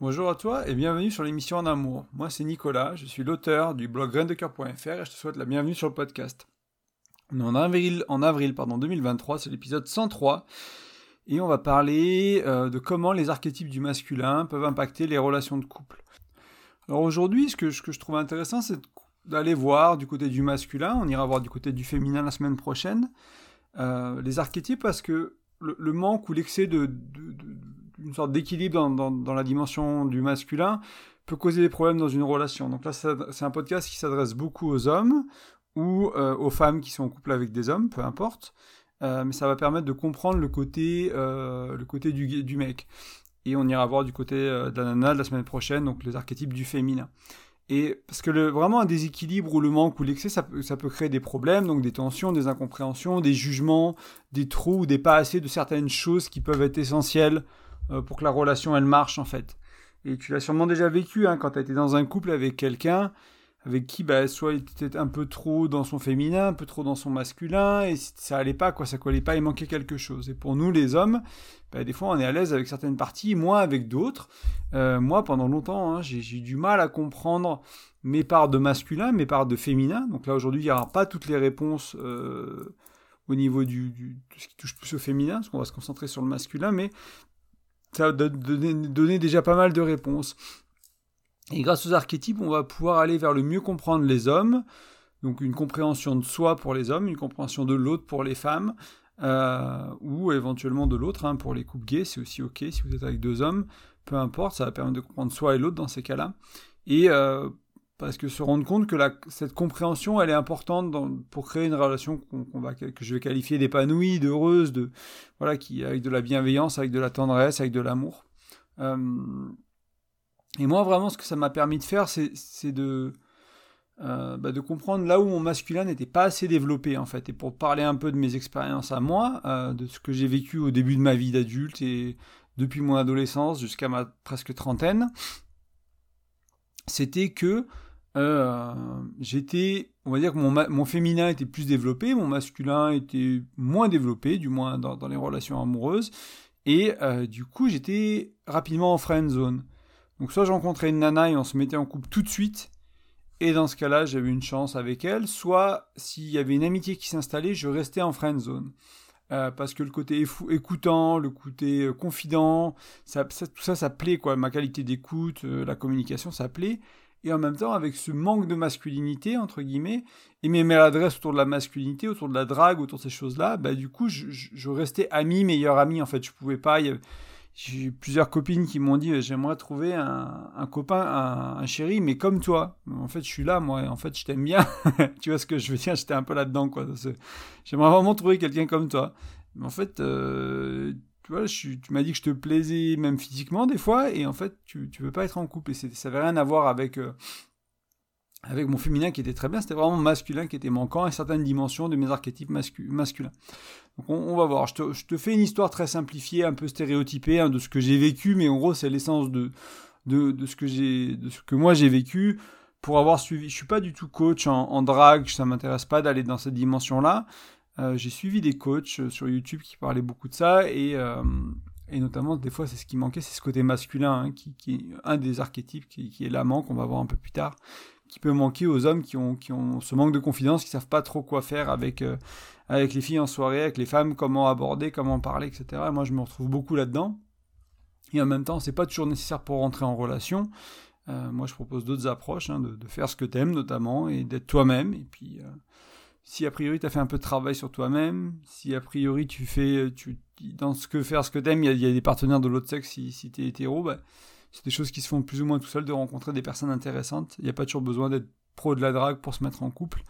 Bonjour à toi et bienvenue sur l'émission En Amour. Moi c'est Nicolas, je suis l'auteur du blog graindecoeur.fr et je te souhaite la bienvenue sur le podcast. En avril, pardon, 2023, c'est l'épisode 103 et on va parler euh, de comment les archétypes du masculin peuvent impacter les relations de couple. Alors aujourd'hui, ce que, ce que je trouve intéressant, c'est d'aller voir du côté du masculin, on ira voir du côté du féminin la semaine prochaine, euh, les archétypes parce que le, manque ou l'excès de, d'une sorte d'équilibre dans, la dimension du masculin peut causer des problèmes dans une relation. Donc là, c'est un podcast qui s'adresse beaucoup aux hommes ou euh, aux femmes qui sont en couple avec des hommes, peu importe. Euh, mais ça va permettre de comprendre le côté, euh, le côté du, du, mec. Et on ira voir du côté d'Anana la semaine prochaine, donc les archétypes du féminin. Et parce que vraiment un déséquilibre ou le manque ou l'excès, ça, ça, peut créer des problèmes, donc des tensions, des incompréhensions, des jugements, des trous ou des pas assez de certaines choses qui peuvent être essentielles pour que la relation elle marche en fait. Et tu l'as sûrement déjà vécu hein, quand tu as été dans un couple avec quelqu'un avec qui bah, soit il était un peu trop dans son féminin, un peu trop dans son masculin, et ça allait pas, quoi, ça collait pas, il manquait quelque chose. Et pour nous les hommes, bah, des fois on est à l'aise avec certaines parties, moins avec d'autres. Euh, moi pendant longtemps, hein, j'ai eu du mal à comprendre mes parts de masculin, mes parts de féminin. Donc là aujourd'hui il n'y aura pas toutes les réponses euh, au niveau du, de ce qui touche plus au féminin, parce qu'on va se concentrer sur le masculin, mais ça va donner, déjà pas mal de réponses. Et grâce aux archétypes, on va pouvoir aller vers le mieux comprendre les hommes, donc une compréhension de soi pour les hommes, une compréhension de l'autre pour les femmes, euh, ou éventuellement de l'autre hein, pour les couples gays, c'est aussi ok si vous êtes avec deux hommes, peu importe, ça va permettre de comprendre soi et l'autre dans ces cas-là. Et euh, parce que se rendre compte que cette compréhension, elle est importante pour créer une relation qu'on, va, que je vais qualifier d'épanouie, d'heureuse, de, voilà, qui, avec de la bienveillance, avec de la tendresse, avec de l'amour. Euh, et moi, vraiment, ce que ça m'a permis de faire, c'est, de, euh, bah, de comprendre là où mon masculin n'était pas assez développé, en fait. Et pour parler un peu de mes expériences à moi, euh, de ce que j'ai vécu au début de ma vie d'adulte et depuis mon adolescence jusqu'à ma presque trentaine, c'était que euh, j'étais, on va dire que mon, mon, féminin était plus développé, mon masculin était moins développé, du moins dans, dans les relations amoureuses, et euh, du coup j'étais rapidement en friend zone. Donc soit je rencontrais une nana et on se mettait en couple tout de suite, et dans ce cas-là j'avais une chance avec elle, soit s'il y avait une amitié qui s'installait, je restais en friend zone. Euh, parce que le côté écoutant, le côté confident, ça, tout ça, ça plaît, quoi. Ma qualité d'écoute, la communication, ça plaît et en même temps avec ce manque de masculinité entre guillemets et mes maladresses autour de la masculinité autour de la drague autour de ces choses là bah du coup je, restais ami meilleur ami en fait. Je pouvais pas j'ai eu plusieurs copines qui m'ont dit j'aimerais trouver un, un copain un, chéri mais comme toi. En fait je suis là moi en fait je t'aime bien. Tu vois ce que je veux dire? J'étais un peu là dedans quoi j'aimerais vraiment trouver quelqu'un comme toi. Mais en fait euh, tu vois, tu m'as dit que je te plaisais même physiquement des fois, et en fait, tu, tu veux pas être en couple. Et ça n'avait rien à voir avec, euh, avec mon féminin qui était très bien, c'était vraiment masculin qui était manquant et certaines dimensions de mes archétypes masculins. Donc on, va voir. Je te, fais une histoire très simplifiée, un peu stéréotypée hein, de ce que j'ai vécu, mais en gros, c'est l'essence de, de, ce que de ce que moi j'ai vécu pour avoir suivi. Je suis pas du tout coach en, en drague, ça m'intéresse pas d'aller dans cette dimension-là. Euh, j'ai suivi des coachs euh, sur YouTube qui parlaient beaucoup de ça et, euh, et notamment des fois c'est ce qui manquait, c'est ce côté masculin hein, qui, qui, est un des archétypes qui, qui est l'amant qu'on va voir un peu plus tard, qui peut manquer aux hommes qui ont, qui ont ce manque de confiance, qui savent pas trop quoi faire avec, avec les filles en soirée, avec les femmes, comment aborder, comment parler, etc. moi je me retrouve beaucoup là-dedans. Et en même temps, c'est pas toujours nécessaire pour rentrer en relation. moi, je propose d'autres approches, hein, de, de, faire ce que tu aimes notamment, et d'être toi-même. Et puis, si a priori tu as fait un peu de travail sur toi-même, si a priori tu fais, tu, dans ce que faire ce que t'aimes, il y, a des partenaires de l'autre sexe si, si es hétéro, bah, c'est des choses qui se font plus ou moins tout seul, de rencontrer des personnes intéressantes. Il n'y a pas toujours besoin d'être pro de la drague pour se mettre en couple.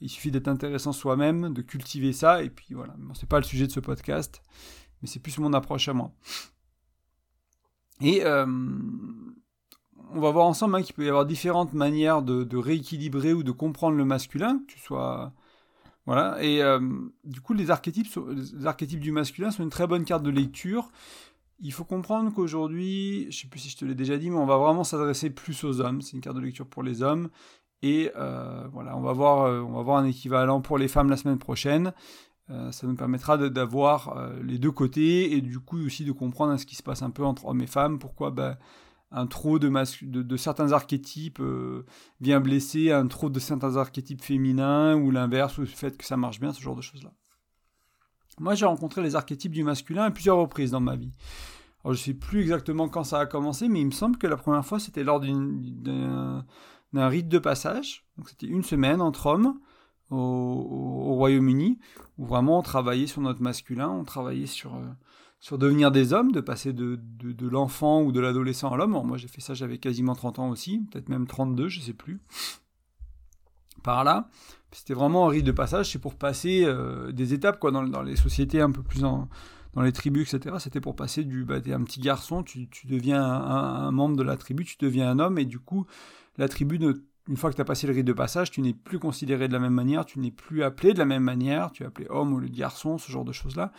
Il suffit d'être intéressant soi-même, de cultiver ça, et puis voilà. Bon, c'est pas le sujet de ce podcast, mais c'est plus mon approche à moi. Et euh, on va voir ensemble hein, qu'il peut y avoir différentes manières de, rééquilibrer ou de comprendre le masculin, que tu sois voilà, et euh, du coup, les archétypes, les archétypes du masculin sont une très bonne carte de lecture. Il faut comprendre qu'aujourd'hui, je sais plus si je te l'ai déjà dit, mais on va vraiment s'adresser plus aux hommes. C'est une carte de lecture pour les hommes. Et euh, voilà, on va, voir, euh, on va voir un équivalent pour les femmes la semaine prochaine. ça nous permettra d'avoir les deux côtés et du coup aussi de comprendre ce qui se passe un peu entre hommes et femmes. Pourquoi ben, un trop de, certains archétypes vient blesser un trop de certains archétypes féminins, ou l'inverse, ou le fait que ça marche bien, ce genre de choses-là. Moi, j'ai rencontré les archétypes du masculin à plusieurs reprises dans ma vie. Je ne sais plus exactement quand ça a commencé, mais il me semble que la première fois, c'était lors d'un rite de passage. C'était une semaine entre hommes au, Royaume-Uni, où vraiment on travaillait sur notre masculin, on travaillait sur, euh, sur devenir des hommes, de passer de, de, l'enfant ou de l'adolescent à l'homme. Moi, j'ai fait ça, j'avais quasiment 30 ans aussi, peut-être même 32, je ne sais plus. Par là, c'était vraiment un rite de passage, c'est pour passer euh, des étapes quoi, dans, dans, les sociétés un peu plus dans les tribus, etc. C'était pour passer du, bah, t'es un petit garçon, tu, tu deviens un, un, membre de la tribu, tu deviens un homme, et du coup, la tribu, une fois que tu as passé le rite de passage, tu n'es plus considéré de la même manière, tu n'es plus appelé de la même manière, tu es appelé homme au lieu de garçon, ce genre de choses-là.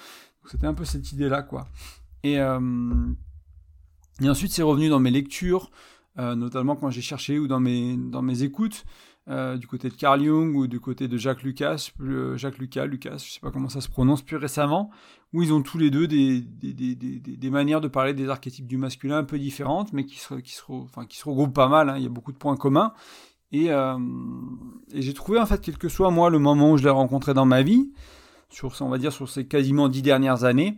C'était un peu cette idée-là, quoi. Et, euh, et ensuite, c'est revenu dans mes lectures, euh, notamment quand j'ai cherché ou dans mes, dans mes écoutes. Euh, du côté de Carl Jung ou du côté de Jacques Lucas, Jacques Lucas, Lucas, je sais pas comment ça se prononce plus récemment, où ils ont tous les deux des, des, des, des manières de parler des archétypes du masculin un peu différentes, mais qui se, qui enfin, qui se regroupent pas mal, hein. il y a beaucoup de points communs. Et, et j'ai trouvé en fait, quel que soit moi le moment où je l'ai rencontré dans ma vie, sur, on va dire sur ces quasiment dix dernières années,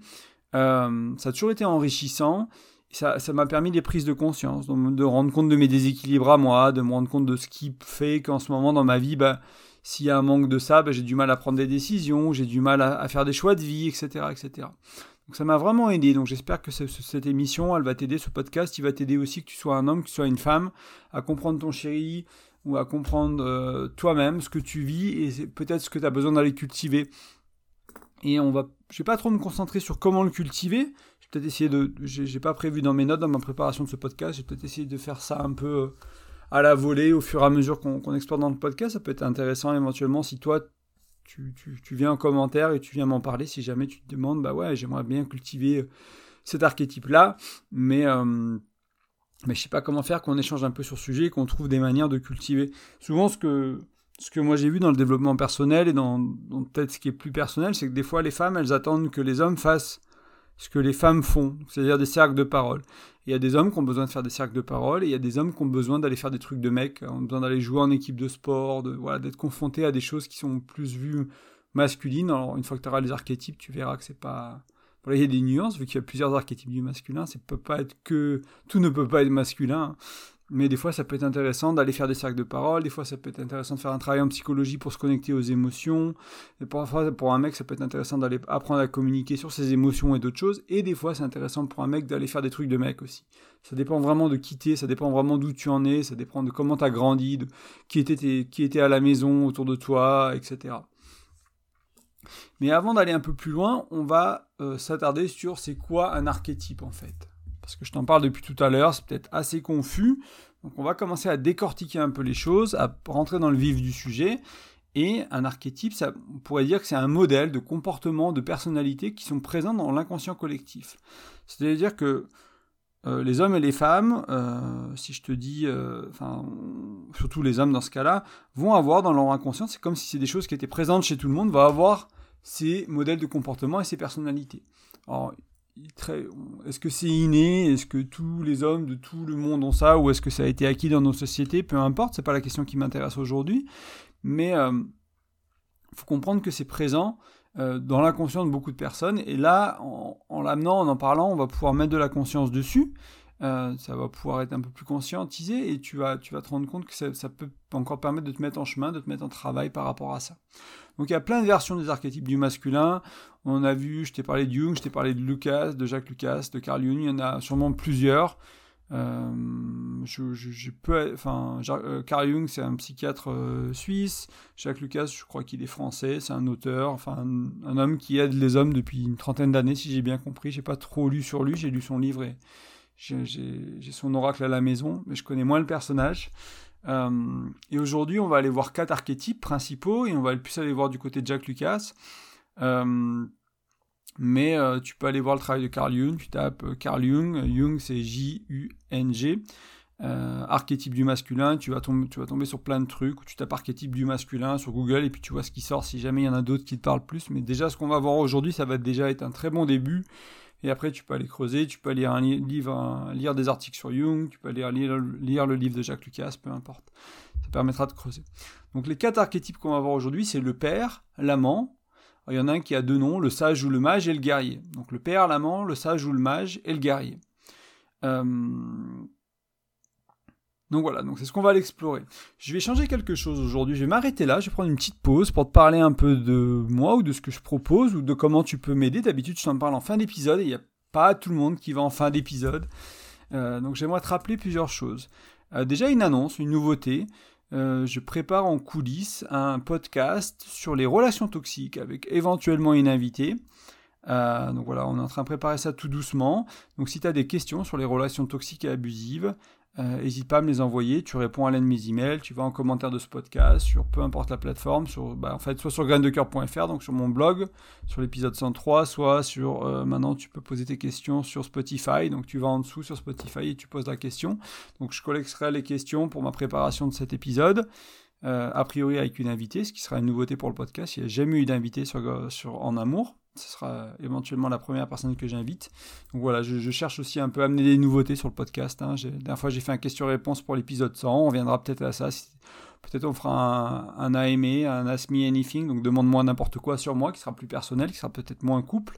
euh, ça a toujours été enrichissant ça, m'a permis des prises de conscience, de, rendre compte de mes déséquilibres à moi, de me rendre compte de ce qui fait qu'en ce moment dans ma vie, bah, s'il y a un manque de ça, bah, j'ai du mal à prendre des décisions, j'ai du mal à, faire des choix de vie, etc. etc. Donc ça m'a vraiment aidé. Donc j'espère que cette émission, elle va t'aider, ce podcast, il va t'aider aussi que tu sois un homme, que tu sois une femme, à comprendre ton chéri ou à comprendre euh, toi-même ce que tu vis et peut-être ce que tu as besoin d'aller cultiver. Et on va, je vais pas trop me concentrer sur comment le cultiver, peut-être essayer de. J'ai pas prévu dans mes notes, dans ma préparation de ce podcast, j'ai peut-être essayé de faire ça un peu euh, à la volée au fur et à mesure qu'on explore dans le podcast. Ça peut être intéressant éventuellement si toi tu, tu, viens en commentaire et tu viens m'en parler si jamais tu te demandes, bah ouais, j'aimerais bien cultiver euh, cet archétype-là, mais, euh, mais je sais pas comment faire, qu'on échange un peu sur ce sujet et qu'on trouve des manières de cultiver. Souvent, ce que, ce que moi j'ai vu dans le développement personnel et dans, peut-être ce qui est plus personnel, c'est que des fois les femmes, elles attendent que les hommes fassent ce que les femmes font, c'est-à-dire des cercles de parole. Il y a des hommes qui ont besoin de faire des cercles de parole, et il y a des hommes qui ont besoin d'aller faire des trucs de mecs, ont besoin d'aller jouer en équipe de sport, voilà, d'être confrontés à des choses qui sont plus vues masculines. Alors, une fois que tu auras les archétypes, tu verras que c'est pas. Il y a des nuances, vu qu'il y a plusieurs archétypes du masculin, ça peut pas être que. Tout ne peut pas être masculin. Mais des fois, ça peut être intéressant d'aller faire des cercles de parole. Des fois, ça peut être intéressant de faire un travail en psychologie pour se connecter aux émotions. Et parfois, pour un mec, ça peut être intéressant d'aller apprendre à communiquer sur ses émotions et d'autres choses. Et des fois, c'est intéressant pour un mec d'aller faire des trucs de mec aussi. Ça dépend vraiment de quitter, ça dépend vraiment d'où tu en es, ça dépend de comment tu as grandi, de qui était, qui était à la maison autour de toi, etc. Mais avant d'aller un peu plus loin, on va euh, s'attarder sur c'est quoi un archétype en fait parce que je t'en parle depuis tout à l'heure, c'est peut-être assez confus. Donc on va commencer à décortiquer un peu les choses, à rentrer dans le vif du sujet. Et un archétype, ça, on pourrait dire que c'est un modèle de comportement, de personnalité qui sont présents dans l'inconscient collectif. C'est-à-dire que euh, les hommes et les femmes, euh, si je te dis, euh, enfin, surtout les hommes dans ce cas-là, vont avoir dans leur inconscient, c'est comme si c'est des choses qui étaient présentes chez tout le monde, vont avoir ces modèles de comportement et ces personnalités. Alors, est-ce que c'est inné? Est-ce que tous les hommes de tout le monde ont ça? Ou est-ce que ça a été acquis dans nos sociétés? Peu importe, c'est pas la question qui m'intéresse aujourd'hui. Mais il euh, faut comprendre que c'est présent euh, dans l'inconscient de beaucoup de personnes. Et là, en, l'amenant, en en parlant, on va pouvoir mettre de la conscience dessus. Euh, ça va pouvoir être un peu plus conscientisé et tu vas, tu vas te rendre compte que ça, ça peut encore permettre de te mettre en chemin, de te mettre en travail par rapport à ça. Donc il y a plein de versions des archétypes du masculin. On a vu, je t'ai parlé de Jung, je t'ai parlé de Lucas, de Jacques Lucas, de Carl Jung, il y en a sûrement plusieurs. Euh, je, peux, enfin, euh, Carl Jung, c'est un psychiatre euh, suisse. Jacques Lucas, je crois qu'il est français, c'est un auteur, enfin, un, homme qui aide les hommes depuis une trentaine d'années, si j'ai bien compris. J'ai pas trop lu sur lui, j'ai lu son livre et j'ai son oracle à la maison, mais je connais moins le personnage. Euh, et aujourd'hui, on va aller voir quatre archétypes principaux et on va plus aller voir du côté de Jack Lucas. Euh, mais euh, tu peux aller voir le travail de Carl Jung. Tu tapes Carl Jung. Jung, c'est J-U-N-G. archétype du masculin. Tu vas, tomber, tu vas tomber sur plein de trucs. Tu tapes archétype du masculin sur Google et puis tu vois ce qui sort si jamais il y en a d'autres qui te parlent plus. Mais déjà, ce qu'on va voir aujourd'hui, ça va déjà être un très bon début Et après, tu peux aller creuser, tu peux lire un livre, lire des articles sur Jung, tu peux aller lire, lire, le livre de Jacques Lucas, peu importe. Ça permettra de creuser. Donc les quatre archétypes qu'on va voir aujourd'hui, c'est le père, l'amant. Il y en a un qui a deux noms, le sage ou le mage et le guerrier. Donc le père, l'amant, le sage ou le mage et le guerrier. Euh, donc voilà, donc c'est ce qu'on va explorer. Je vais changer quelque chose aujourd'hui, je vais m'arrêter là, je vais prendre une petite pause pour te parler un peu de moi ou de ce que je propose ou de comment tu peux m'aider. D'habitude, je t'en parle en fin d'épisode et il n'y a pas tout le monde qui va en fin d'épisode. Euh, donc j'aimerais te rappeler plusieurs choses. Euh, déjà une annonce, une nouveauté. Euh, je prépare en coulisses un podcast sur les relations toxiques avec éventuellement une invitée. donc voilà, on est en train de préparer ça tout doucement. Donc si tu as des questions sur les relations toxiques et abusives, N'hésite euh, pas à me les envoyer. Tu réponds à l'un de mes emails, tu vas en commentaire de ce podcast, sur peu importe la plateforme, sur, bah, en fait, soit sur graindecoeur.fr, donc sur mon blog, sur l'épisode 103, soit sur. Euh, maintenant, tu peux poser tes questions sur Spotify. Donc, tu vas en dessous sur Spotify et tu poses la question. Donc, je collecterai les questions pour ma préparation de cet épisode. Euh, a priori avec une invitée, ce qui sera une nouveauté pour le podcast. Il n'y a jamais eu d'invité sur, sur En Amour ce sera éventuellement la première personne que j'invite. Donc voilà, je, cherche aussi un peu à amener des nouveautés sur le podcast. Hein. La dernière fois, j'ai fait un question-réponse pour l'épisode 100. On viendra peut-être à ça. Peut-être on fera un, un AME, un Ask Me Anything, donc demande-moi n'importe quoi sur moi, qui sera plus personnel, qui sera peut-être moins couple.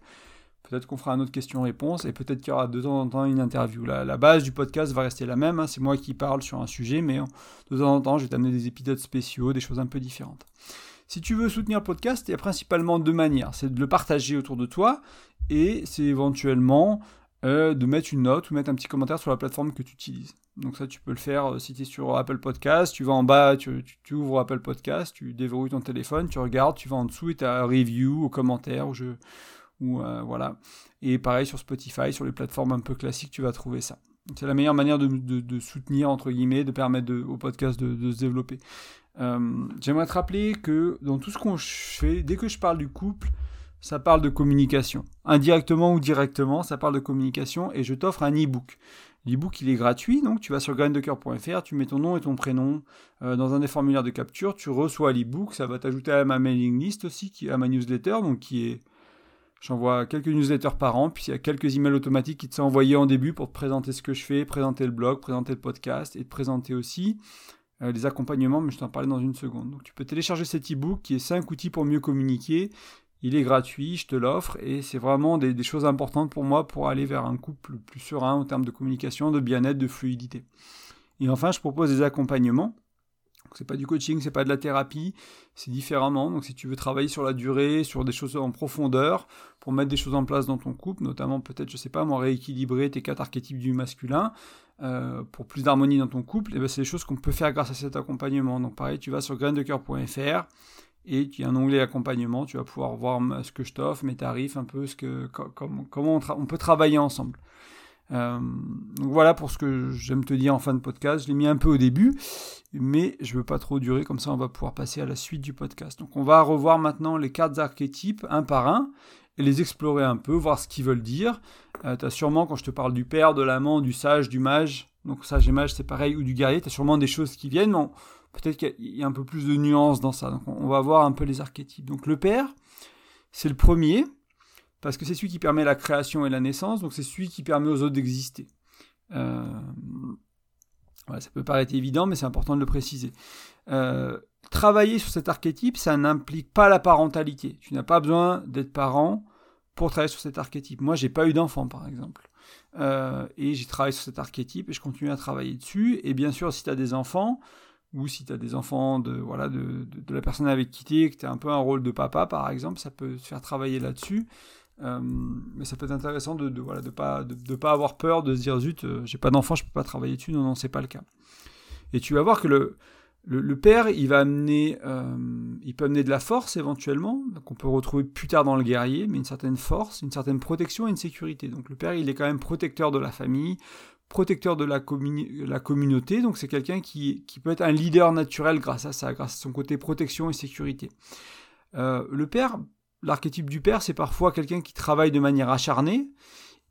Peut-être qu'on fera un autre question-réponse et peut-être qu'il y aura de temps en temps une interview. La, base du podcast va rester la même. Hein. C'est moi qui parle sur un sujet, mais de temps en temps, je vais t'amener des épisodes spéciaux, des choses un peu différentes. Si tu veux soutenir le podcast, il y a principalement deux manières. C'est de le partager autour de toi et c'est éventuellement euh, de mettre une note ou mettre un petit commentaire sur la plateforme que tu utilises. Donc ça, tu peux le faire euh, si tu es sur Apple Podcast, tu vas en bas, tu, ouvres Apple Podcast, tu déverrouilles ton téléphone, tu regardes, tu vas en dessous et tu as review ou commentaire ou je... Ou, euh, voilà. Et pareil sur Spotify, sur les plateformes un peu classiques, tu vas trouver ça. C'est la meilleure manière de, soutenir, entre guillemets, de permettre au podcast de, se développer. Euh, j'aimerais te rappeler que dans tout ce qu'on fait, dès que je parle du couple, ça parle de communication. Indirectement ou directement, ça parle de communication et je t'offre un e-book. L'e-book, il est gratuit, donc tu vas sur graindecoeur.fr, tu mets ton nom et ton prénom euh, dans un des formulaires de capture, tu reçois l'e-book, ça va t'ajouter à ma mailing list aussi, qui, à ma newsletter, donc qui est... J'envoie quelques newsletters par an, puis il y a quelques emails automatiques qui te sont envoyés en début pour te présenter ce que je fais, présenter le blog, présenter le podcast et te présenter aussi euh, les accompagnements, mais je t'en parlais dans une seconde. Donc tu peux télécharger cet e-book qui est 5 outils pour mieux communiquer. Il est gratuit, je te l'offre, et c'est vraiment des, choses importantes pour moi pour aller vers un couple plus serein en termes de communication, de bien-être, de fluidité. Et enfin, je propose des accompagnements. C'est pas du coaching, c'est pas de la thérapie, c'est différemment. Donc si tu veux travailler sur la durée, sur des choses en profondeur, pour mettre des choses en place dans ton couple, notamment peut-être, je sais pas, moi rééquilibrer tes quatre archétypes du masculin, euh, pour plus d'harmonie dans ton couple, eh ben c'est des choses qu'on peut faire grâce à cet accompagnement. Donc pareil, tu vas sur graindecoeur.fr et tu as un onglet accompagnement, tu vas pouvoir voir ce que je t'offre, mes tarifs, un peu ce que, comment on, peut travailler ensemble. Euh, donc voilà pour ce que j'aime te dire en fin de podcast. Je l'ai mis un peu au début, mais je veux pas trop durer, comme ça on va pouvoir passer à la suite du podcast. Donc on va revoir maintenant les cartes archétypes un par un et les explorer un peu, voir ce qu'ils veulent dire. Euh, tu as sûrement, quand je te parle du père, de l'amant, du sage, du mage, donc sage et mage c'est pareil, ou du guerrier, tu as sûrement des choses qui viennent, mais peut-être qu'il y a un peu plus de nuances dans ça. Donc on va voir un peu les archétypes. Donc le père, c'est le premier, parce que c'est celui qui permet la création et la naissance, donc c'est celui qui permet aux autres d'exister. Euh, ça peut paraître évident, mais c'est important de le préciser. Euh, travailler sur cet archétype, ça n'implique pas la parentalité. Tu n'as pas besoin d'être parent pour travailler sur cet archétype. Moi, j'ai pas eu d'enfant, par exemple. Euh, et j'ai travaillé sur cet archétype et je continue à travailler dessus. Et bien sûr, si tu as des enfants, ou si tu as des enfants de, voilà, de, la personne avec qui tu es, que tu as un peu un rôle de papa, par exemple, ça peut se faire travailler là-dessus. Euh, mais ça peut être intéressant de ne voilà, de pas, de, pas avoir peur de se dire zut, euh, j'ai pas d'enfant, je peux pas travailler dessus. Non, non, c'est pas le cas. Et tu vas voir que le, le, père, il va amener, euh, il peut amener de la force éventuellement, qu'on peut retrouver plus tard dans le guerrier, mais une certaine force, une certaine protection et une sécurité. Donc le père, il est quand même protecteur de la famille, protecteur de la, la communauté, donc c'est quelqu'un qui, qui, peut être un leader naturel grâce à ça, grâce à son côté protection et sécurité. Le père, l'archétype du père, c'est parfois quelqu'un qui travaille de manière acharnée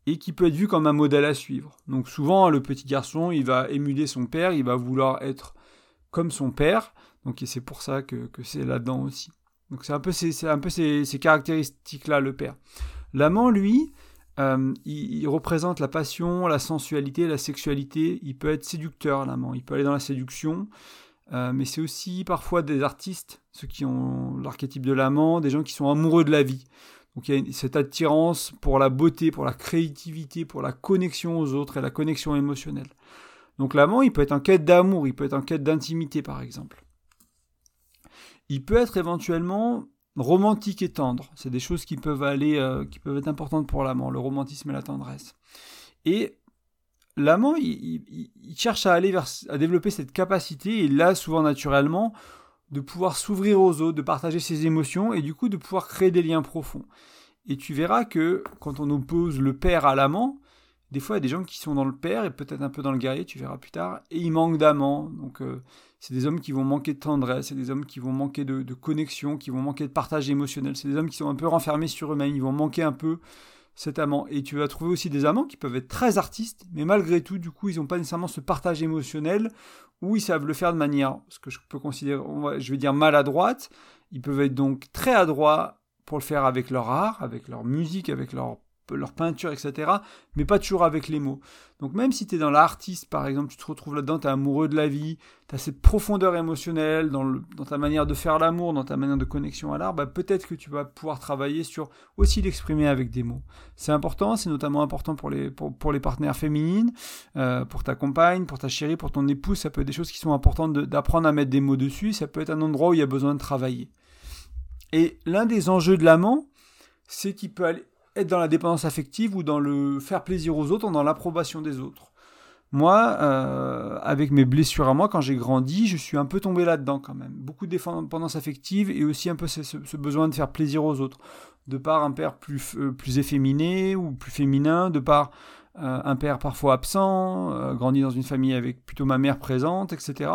et qui peut être vu comme un modèle à suivre. Donc souvent, le petit garçon, il va émuler son père, il va vouloir être comme son père. Donc c'est pour ça que, c'est là-dedans aussi. Donc c'est un peu ces, un peu ces, caractéristiques-là, le père. L'amant, lui, euh, il, représente la passion, la sensualité, la sexualité. Il peut être séducteur, l'amant. Il peut aller dans la séduction. Euh, mais c'est aussi parfois des artistes, ceux qui ont l'archétype de l'amant, des gens qui sont amoureux de la vie. Donc il y a cette attirance pour la beauté, pour la créativité, pour la connexion aux autres et la connexion émotionnelle. Donc l'amant, il peut être en quête d'amour, il peut être en quête d'intimité par exemple. Il peut être éventuellement romantique et tendre. C'est des choses qui peuvent aller, euh, qui peuvent être importantes pour l'amant, le romantisme et la tendresse. Et l'amant, il, cherche à aller vers, à développer cette capacité, et là, souvent naturellement, de pouvoir s'ouvrir aux autres, de partager ses émotions, et du coup de pouvoir créer des liens profonds. Et tu verras que quand on oppose le père à l'amant, des fois, il y a des gens qui sont dans le père et peut-être un peu dans le guerrier, tu verras plus tard, et ils manquent d'amant. Donc, euh, c'est des hommes qui vont manquer de tendresse, c'est des hommes qui vont manquer de, connexion, qui vont manquer de partage émotionnel. C'est des hommes qui sont un peu renfermés sur eux-mêmes, ils vont manquer un peu cet amant. Et tu vas trouver aussi des amants qui peuvent être très artistes, mais malgré tout, du coup, ils n'ont pas nécessairement ce partage émotionnel, ou ils savent le faire de manière, ce que je peux considérer, je vais dire maladroite. Ils peuvent être donc très adroits pour le faire avec leur art, avec leur musique, avec leur leur peinture, etc., mais pas toujours avec les mots. Donc même si tu es dans l'artiste, par exemple, tu te retrouves là-dedans, tu es amoureux de la vie, tu as cette profondeur émotionnelle dans, ta manière de faire l'amour, dans ta manière de connexion à l'art, bah, peut-être que tu vas pouvoir travailler sur aussi l'exprimer avec des mots. C'est important, c'est notamment important pour les, pour, les partenaires féminines, euh, pour ta compagne, pour ta chérie, pour ton épouse, ça peut être des choses qui sont importantes d'apprendre à mettre des mots dessus, ça peut être un endroit où il y a besoin de travailler. Et l'un des enjeux de l'amant, c'est qu'il peut aller être dans la dépendance affective ou dans le faire plaisir aux autres dans l'approbation des autres. Moi, euh, avec mes blessures à moi, quand j'ai grandi, je suis un peu tombé là-dedans quand même. Beaucoup de dépendance affective et aussi un peu ce, besoin de faire plaisir aux autres. De par un père plus, euh, efféminé ou plus féminin, de par euh, un père parfois absent, grandi dans une famille avec plutôt ma mère présente, etc.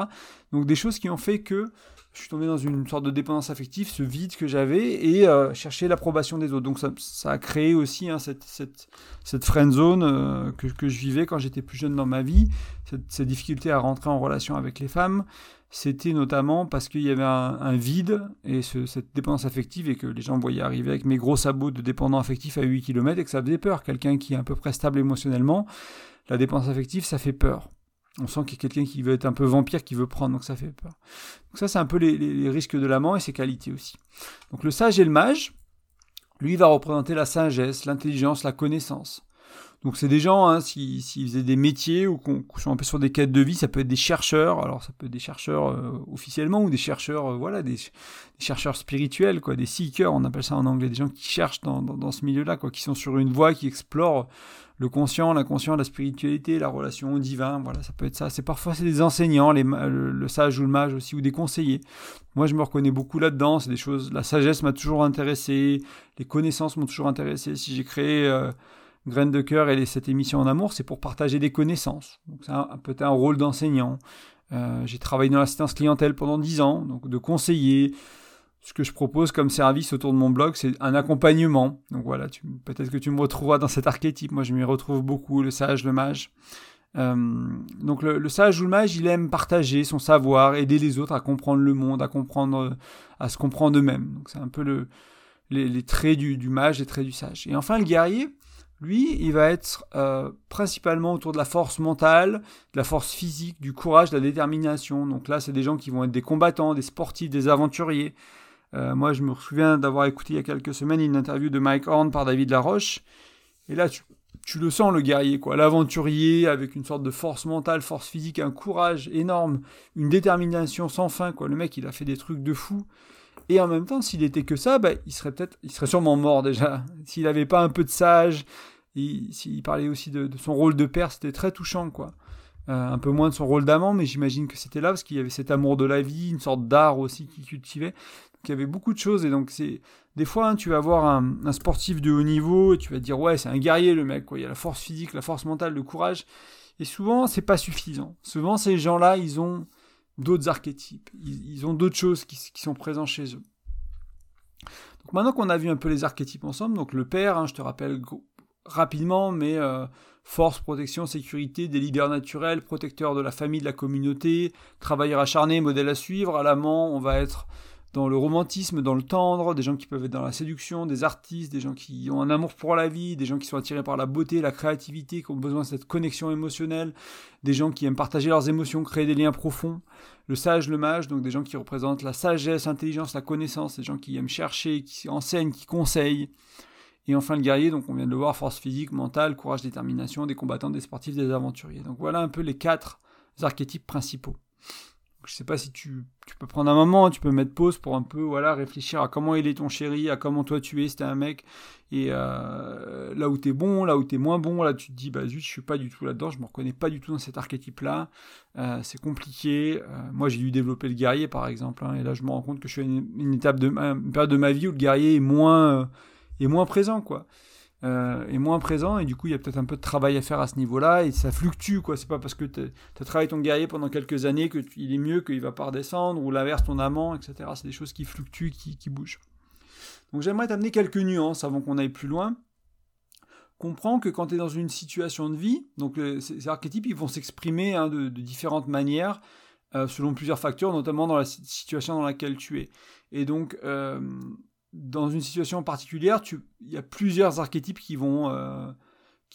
Donc des choses qui ont fait que je suis tombé dans une sorte de dépendance affective, ce vide que j'avais, et euh, chercher l'approbation des autres. Donc ça, a créé aussi hein, cette, friend zone euh, que, je vivais quand j'étais plus jeune dans ma vie, cette, cette, difficulté à rentrer en relation avec les femmes. C'était notamment parce qu'il y avait un, vide et cette dépendance affective et que les gens voyaient arriver avec mes gros sabots de dépendant affectif à 8 km et que ça faisait peur. Quelqu'un qui est à peu près stable émotionnellement, la dépendance affective, ça fait peur. On sent qu'il y a quelqu'un qui veut être un peu vampire, qui veut prendre, donc ça fait peur. Donc ça, c'est un peu les, risques de l'amant et ses qualités aussi. Donc le sage et le mage, lui, va représenter la sagesse, l'intelligence, la connaissance. Donc c'est des gens, hein, s'ils faisaient des métiers ou qu'on sont un peu sur des quêtes de vie, ça peut être des chercheurs, alors ça peut être des chercheurs euh, officiellement ou des chercheurs, euh, voilà, des, chercheurs spirituels, quoi, des seekers, on appelle ça en anglais, des gens qui cherchent dans, dans ce milieu-là, quoi, qui sont sur une voie, qui explorent le conscient, l'inconscient, la spiritualité, la relation au divin, voilà, ça peut être ça. C'est parfois c'est des enseignants, les, le, sage ou le mage aussi, ou des conseillers. Moi, je me reconnais beaucoup là-dedans. C'est des choses. La sagesse m'a toujours intéressé, les connaissances m'ont toujours intéressé. Si j'ai créé euh, Graines de cœur et cette émission en amour, c'est pour partager des connaissances. Donc, c'est peut-être un rôle d'enseignant. Euh, j'ai travaillé dans l'assistance clientèle pendant dix ans, donc de conseiller, ce que je propose comme service autour de mon blog, c'est un accompagnement. Donc voilà, peut-être que tu me retrouveras dans cet archétype. Moi, je m'y retrouve beaucoup, le sage, le mage. Euh, donc le, sage ou le mage, il aime partager son savoir, aider les autres à comprendre le monde, à comprendre, à se comprendre eux-mêmes. Donc c'est un peu le, les, traits du, du, mage, les traits du sage. Et enfin, le guerrier, lui, il va être euh, principalement autour de la force mentale, de la force physique, du courage, de la détermination. Donc là, c'est des gens qui vont être des combattants, des sportifs, des aventuriers. Euh, moi, je me souviens d'avoir écouté il y a quelques semaines une interview de Mike Horn par David Laroche. Et là, tu, le sens, le guerrier, quoi. L'aventurier avec une sorte de force mentale, force physique, un courage énorme, une détermination sans fin, quoi. Le mec, il a fait des trucs de fou. Et en même temps, s'il était que ça, bah, il serait peut-être, il serait sûrement mort déjà. S'il n'avait pas un peu de sage, s'il parlait aussi de, son rôle de père, c'était très touchant, quoi. Euh, un peu moins de son rôle d'amant, mais j'imagine que c'était là parce qu'il y avait cet amour de la vie, une sorte d'art aussi qu'il cultivait il y avait beaucoup de choses et donc c'est des fois hein, tu vas voir un, sportif de haut niveau et tu vas te dire ouais c'est un guerrier le mec quoi. Il y a la force physique la force mentale le courage. Et souvent c'est pas suffisant. Souvent ces gens là ils ont d'autres archétypes. Ils, ont d'autres choses qui, sont présents chez eux. Donc maintenant qu'on a vu un peu les archétypes ensemble donc le père hein, je te rappelle rapidement mais euh, force protection sécurité des leaders naturels protecteurs de la famille de la communauté travailleur acharné modèle à suivre. À l'amant on va être dans le romantisme, dans le tendre, des gens qui peuvent être dans la séduction, des artistes, des gens qui ont un amour pour la vie, des gens qui sont attirés par la beauté, la créativité, qui ont besoin de cette connexion émotionnelle, des gens qui aiment partager leurs émotions, créer des liens profonds. Le sage, le mage, donc des gens qui représentent la sagesse, l'intelligence, la connaissance, des gens qui aiment chercher, qui enseignent, qui conseillent. Et enfin le guerrier, donc on vient de le voir, force physique, mentale, courage, détermination, des combattants, des sportifs, des aventuriers. Donc voilà un peu les quatre archétypes principaux. Je sais pas si tu, peux prendre un moment, tu peux mettre pause pour un peu voilà réfléchir à comment il est ton chéri, à comment toi tu es, c'était un mec, et euh, là où tu es bon, là où tu es moins bon, là tu te dis bah zut, je suis pas du tout là-dedans, je me reconnais pas du tout dans cet archétype-là, euh, c'est compliqué. Euh, moi j'ai dû développer le guerrier par exemple, hein, et là je me rends compte que je suis à une, étape de une période de ma vie où le guerrier est moins est moins présent quoi. Euh, est moins présent et du coup il y a peut-être un peu de travail à faire à ce niveau-là et ça fluctue quoi. C'est pas parce que tu as travaillé ton guerrier pendant quelques années que il est mieux qu'il va pas redescendre ou l'inverse ton amant etc. C'est des choses qui fluctuent, qui, bougent. Donc j'aimerais t'amener quelques nuances avant qu'on aille plus loin. Comprends que quand tu es dans une situation de vie, donc euh, ces, archétypes ils vont s'exprimer hein, de, différentes manières euh, selon plusieurs facteurs, notamment dans la situation dans laquelle tu es. Et donc dans une situation particulière, il y a plusieurs archétypes qui vont, euh,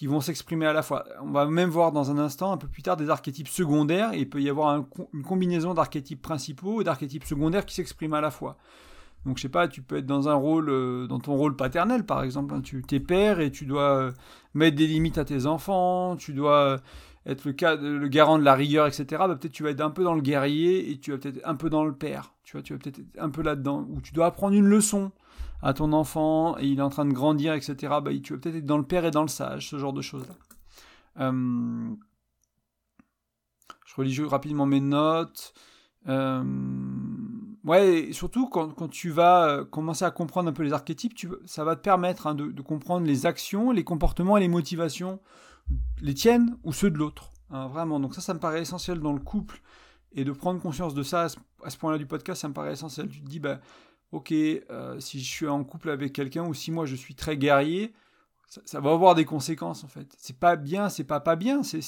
vont s'exprimer à la fois. On va même voir dans un instant, un peu plus tard, des archétypes secondaires, et il peut y avoir une combinaison d'archétypes principaux et d'archétypes secondaires qui s'expriment à la fois. Donc je sais pas, tu peux être dans un rôle, euh, dans ton rôle paternel par exemple, hein. tu es père et tu dois euh, mettre des limites à tes enfants, tu dois être le, cas, le garant de la rigueur, etc. Bah, peut-être tu vas être un peu dans le guerrier et tu vas peut-être un peu dans le père, tu vois, tu vas peut-être être un peu là-dedans, ou tu dois apprendre une leçon à ton enfant et il est en train de grandir, etc., bah, tu vas peut-être être dans le père et dans le sage, ce genre de choses-là. Euh, je relis rapidement mes notes. Euh, ouais, surtout quand, tu vas euh, commencer à comprendre un peu les archétypes, ça va te permettre hein, de, comprendre les actions, les comportements et les motivations, les tiennes ou ceux de l'autre. Hein, vraiment. Donc ça, ça me paraît essentiel dans le couple. Et de prendre conscience de ça à ce, point-là du podcast, ça me paraît essentiel. Tu te dis, bah, ok, euh, si je suis en couple avec quelqu'un ou si moi je suis très guerrier, ça, va avoir des conséquences en fait. C'est pas bien, c'est pas pas bien, c'est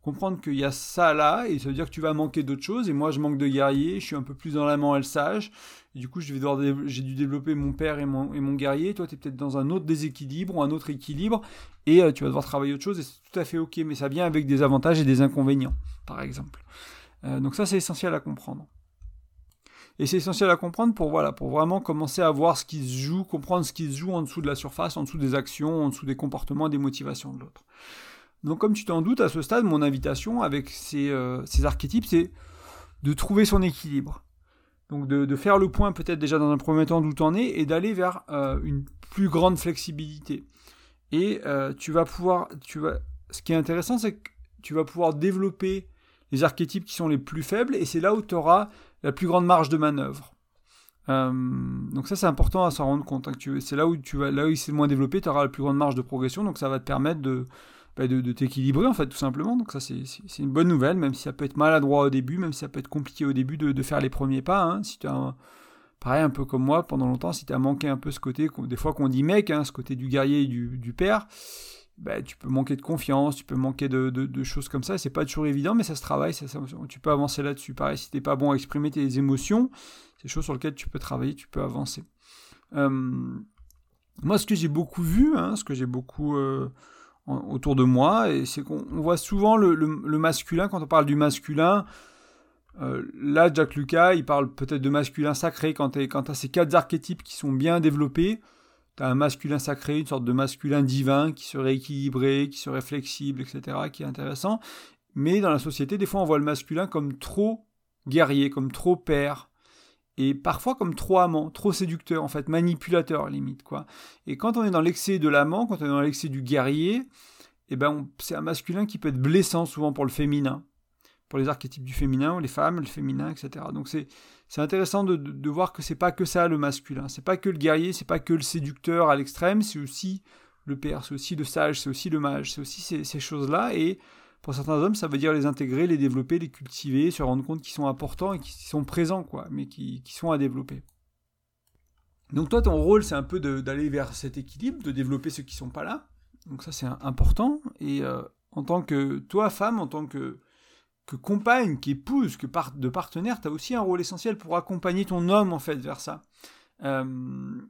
comprendre qu'il y a ça là et ça veut dire que tu vas manquer d'autres choses et moi je manque de guerrier, je suis un peu plus dans l'amant et le sage. Du coup, j'ai dû développer mon père et mon, et mon guerrier. Toi, tu es peut-être dans un autre déséquilibre ou un autre équilibre et euh, tu vas devoir travailler autre chose et c'est tout à fait ok, mais ça vient avec des avantages et des inconvénients, par exemple. Euh, donc ça, c'est essentiel à comprendre. Et c'est essentiel à comprendre pour, voilà, pour vraiment commencer à voir ce qui se joue, comprendre ce qui se joue en dessous de la surface, en dessous des actions, en dessous des comportements, des motivations de l'autre. Donc comme tu t'en doutes, à ce stade, mon invitation avec ces, euh, ces archétypes, c'est de trouver son équilibre. Donc de, faire le point peut-être déjà dans un premier temps d'où tu en es et d'aller vers euh, une plus grande flexibilité. Et euh, tu vas pouvoir, tu vas, ce qui est intéressant, c'est que tu vas pouvoir développer les archétypes qui sont les plus faibles et c'est là où tu auras la plus grande marge de manœuvre. Euh, donc ça c'est important à s'en rendre compte. Hein, c'est là où tu vas, là c'est moins développé, tu auras la plus grande marge de progression, donc ça va te permettre de, bah, t'équilibrer en fait tout simplement. Donc ça c'est, une bonne nouvelle, même si ça peut être maladroit au début, même si ça peut être compliqué au début de, faire les premiers pas. Hein. si tu as pareil un peu comme moi pendant longtemps, si tu as manqué un peu ce côté, des fois qu'on dit mec, hein, ce côté du guerrier et du père, bah, tu peux manquer de confiance, tu peux manquer de, choses comme ça. C'est pas toujours évident, mais ça se travaille. Tu peux avancer là-dessus. Pareil, si t'es pas bon à exprimer tes émotions, c'est choses sur lesquelles tu peux travailler, tu peux avancer. Euh, moi, ce que j'ai beaucoup vu, hein, ce que j'ai beaucoup euh, autour de moi, c'est qu'on voit souvent le, masculin quand on parle du masculin. Euh, là, Jack Lucas, il parle peut-être de masculin sacré quand tu as ces quatre archétypes qui sont bien développés tu as un masculin sacré, une sorte de masculin divin qui serait équilibré, qui serait flexible, etc., qui est intéressant. Mais dans la société, des fois, on voit le masculin comme trop guerrier, comme trop père, et parfois comme trop amant, trop séducteur, en fait, manipulateur, limite, quoi. Et quand on est dans l'excès de l'amant, quand on est dans l'excès du guerrier, eh ben, c'est un masculin qui peut être blessant souvent pour le féminin, pour les archétypes du féminin, les femmes, le féminin, etc. Donc c'est c'est intéressant de, voir que c'est pas que ça le masculin, c'est pas que le guerrier, c'est pas que le séducteur à l'extrême, c'est aussi le père, c'est aussi le sage, c'est aussi le mage, c'est aussi ces, choses-là. Et pour certains hommes, ça veut dire les intégrer, les développer, les cultiver, se rendre compte qu'ils sont importants et qu'ils sont présents, quoi, mais qui, sont à développer. Donc toi, ton rôle, c'est un peu d'aller vers cet équilibre, de développer ceux qui sont pas là. Donc ça, c'est important. Et euh, en tant que toi, femme, en tant que que compagne, qu'épouse, que de partenaire, tu as aussi un rôle essentiel pour accompagner ton homme en fait vers ça. Euh,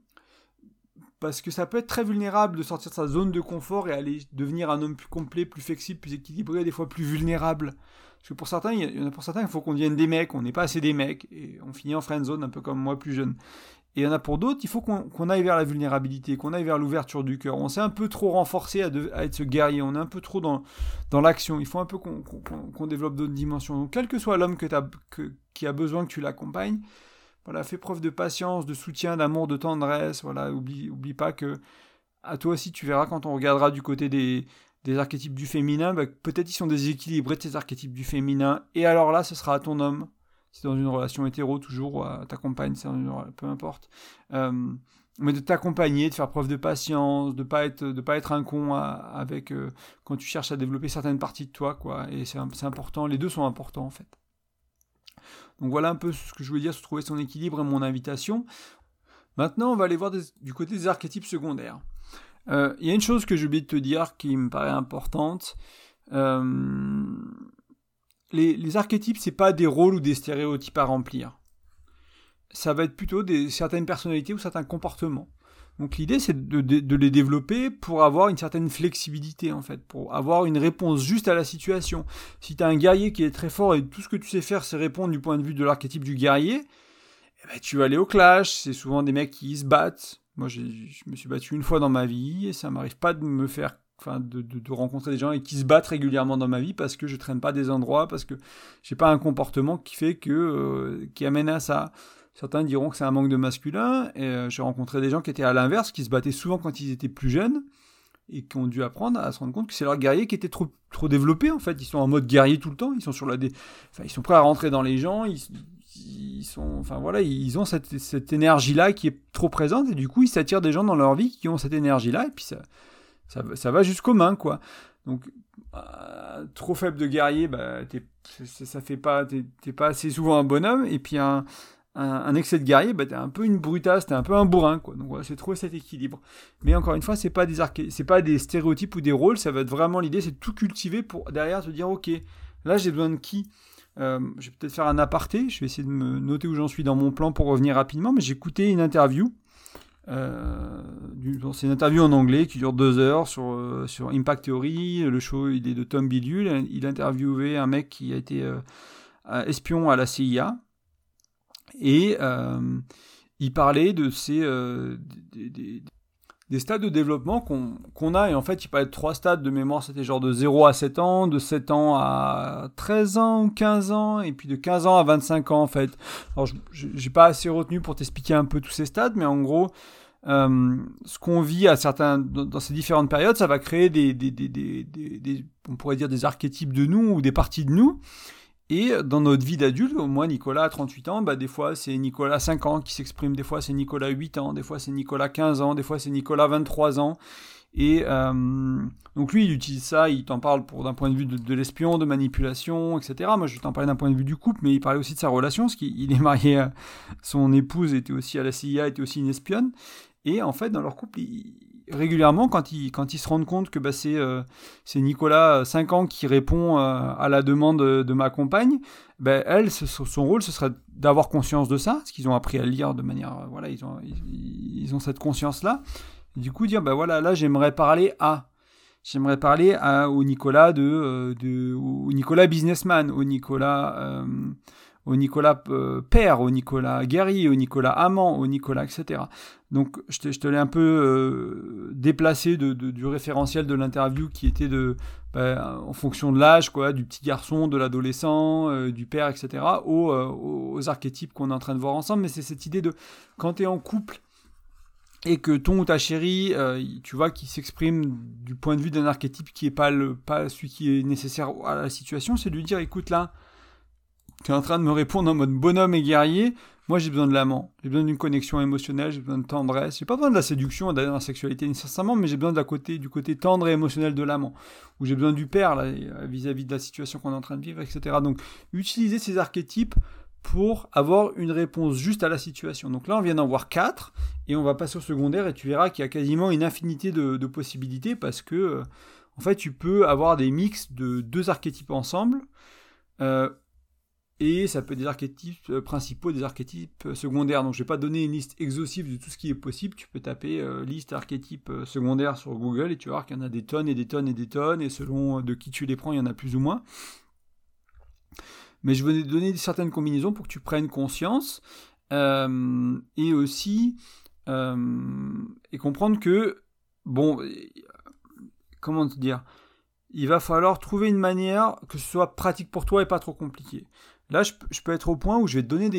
parce que ça peut être très vulnérable de sortir de sa zone de confort et aller devenir un homme plus complet, plus flexible, plus équilibré, des fois plus vulnérable. Parce que pour certains, il y en a pour certains, il faut qu'on devienne des mecs, on n'est pas assez des mecs, et on finit en friend zone, un peu comme moi plus jeune. Et il y en a pour d'autres, il faut qu'on aille vers la vulnérabilité, qu'on aille vers l'ouverture du cœur. On s'est un peu trop renforcé à, être ce guerrier, on est un peu trop dans, dans l'action. Il faut un peu qu'on développe d'autres dimensions. Donc, quel que soit l'homme que, que qui a besoin que tu l'accompagnes, voilà, fais preuve de patience, de soutien, d'amour, de tendresse. Voilà, oublie, oublie pas que à toi aussi, tu verras quand on regardera du côté des, archétypes du féminin, bah, peut-être ils sont déséquilibrés ces archétypes du féminin. Et alors là, ce sera à ton homme c'est dans une relation hétéro toujours, ou à ta compagne, peu importe. Euh, mais de t'accompagner, de faire preuve de patience, de pas être, de pas être un con avec euh, quand tu cherches à développer certaines parties de toi, quoi. Et c'est important. Les deux sont importants en fait. Donc voilà un peu ce que je voulais dire sur trouver son équilibre et mon invitation. Maintenant, on va aller voir du côté des archétypes secondaires. Euh, il y a une chose que j'ai oublié de te dire qui me paraît importante. Euh, les, les archétypes, c'est pas des rôles ou des stéréotypes à remplir. Ça va être plutôt des, certaines personnalités ou certains comportements. Donc l'idée, c'est de, les développer pour avoir une certaine flexibilité, en fait, pour avoir une réponse juste à la situation. Si tu as un guerrier qui est très fort et tout ce que tu sais faire, c'est répondre du point de vue de l'archétype du guerrier, eh ben, tu vas aller au clash. C'est souvent des mecs qui se battent. Moi, je me suis battu une fois dans ma vie et ça m'arrive pas de me faire de, rencontrer des gens et qui se battent régulièrement dans ma vie parce que je traîne pas des endroits, parce que j'ai pas un comportement qui fait que euh, qui amène à ça. Certains diront que c'est un manque de masculin, et euh, j'ai rencontré des gens qui étaient à l'inverse, qui se battaient souvent quand ils étaient plus jeunes, et qui ont dû apprendre à se rendre compte que c'est leur guerrier qui était trop, trop développé, en fait. Ils sont en mode guerrier tout le temps, ils sont sur la ils sont prêts à rentrer dans les gens, ils, sont, enfin voilà, ils ont cette, cette énergie-là qui est trop présente, et du coup, ils s'attirent des gens dans leur vie qui ont cette énergie-là, et puis ça, ça, va jusqu'aux mains, quoi. Donc, euh, trop faible de guerrier, bah, ça fait pas, t'es pas assez souvent un bonhomme. Et puis un, excès de guerrier, bah, t'es un peu une brutasse, t'es un peu un bourrin, quoi. Donc c'est trouver cet équilibre. Mais encore une fois, c'est pas des c'est pas des stéréotypes ou des rôles. Ça va être vraiment l'idée, c'est tout cultiver pour derrière te dire, ok, là j'ai besoin de qui? Euh, je vais peut-être faire un aparté. Je vais essayer de me noter où j'en suis dans mon plan pour revenir rapidement. Mais j'ai écouté une interview euh, c'est une interview en anglais qui dure deux heures sur, euh, sur Impact Theory. Le show il est de Tom Bidule. Il a interviewé un mec qui a été euh, espion à la CIA. Et il parlait de des stades de développement qu'on a, et en fait, il parlait de trois stades de mémoire, c'était genre de 0 à 7 ans, de 7 ans à 13 ans ou 15 ans, et puis de 15 ans à 25 ans, en fait. Alors, j'ai pas assez retenu pour t'expliquer un peu tous ces stades, mais en gros, euh, ce qu'on vit à certains, dans, ces différentes périodes, ça va créer des, des, des, des, on pourrait dire des archétypes de nous ou des parties de nous. Et dans notre vie d'adulte, moi, Nicolas, à 38 ans, bah, des fois c'est Nicolas 5 ans qui s'exprime, des fois c'est Nicolas 8 ans, des fois c'est Nicolas 15 ans, des fois c'est Nicolas 23 ans. Et euh, donc lui, il utilise ça, il t'en parle pour d'un point de vue de, l'espion, de manipulation, etc. Moi, je t'en parlais d'un point de vue du couple, mais il parlait aussi de sa relation, parce qu'il est marié, à, son épouse était aussi à la CIA, était aussi une espionne. Et en fait, dans leur couple, il, régulièrement, quand ils, quand ils se rendent compte que bah, c'est euh, Nicolas, 5 euh, ans, qui répond euh, à la demande de, ma compagne, bah, elle, son rôle, ce serait d'avoir conscience de ça, parce qu'ils ont appris à lire de manière... voilà, ils ont, ils, ont cette conscience-là. Du coup, dire, ben voilà, là, j'aimerais parler à... J'aimerais parler à, au Nicolas de, de... au Nicolas businessman, au Nicolas au Nicolas euh, père, au Nicolas guerrier, au Nicolas amant, au Nicolas, etc. Donc je te, l'ai un peu euh, déplacé du référentiel de l'interview qui était de, ben, en fonction de l'âge, quoi, du petit garçon, de l'adolescent, euh, du père, etc., aux, archétypes qu'on est en train de voir ensemble. Mais c'est cette idée de quand tu es en couple et que ton ou ta chérie, tu vois, qui s'exprime du point de vue d'un archétype qui est pas pas celui qui est nécessaire à la situation, c'est de lui dire, écoute là, tu es en train de me répondre en mode bonhomme et guerrier. Moi, j'ai besoin de l'amant. J'ai besoin d'une connexion émotionnelle, j'ai besoin de tendresse. J'ai pas besoin de la séduction, d'aller dans la sexualité nécessairement, mais j'ai besoin de côté, du côté tendre et émotionnel de l'amant. Ou j'ai besoin du père, vis-à-vis de la situation qu'on est en train de vivre, etc. Donc, utiliser ces archétypes pour avoir une réponse juste à la situation. Donc là, on vient d'en voir quatre, et on va passer au secondaire, et tu verras qu'il y a quasiment une infinité de, possibilités, parce que, euh, en fait, tu peux avoir des mix de deux archétypes ensemble, et ça peut être des archétypes euh, principaux, des archétypes euh, secondaires. Donc je ne vais pas donner une liste exhaustive de tout ce qui est possible. Tu peux taper euh, liste archétypes secondaires sur Google et tu vas voir qu'il y en a des tonnes et des tonnes et des tonnes, et selon de qui tu les prends, il y en a plus ou moins. Mais je vais te donner certaines combinaisons pour que tu prennes conscience et aussi et comprendre que, bon, comment te dire, il va falloir trouver une manière que ce soit pratique pour toi et pas trop compliqué. Là, je, peux être au point où je vais te donner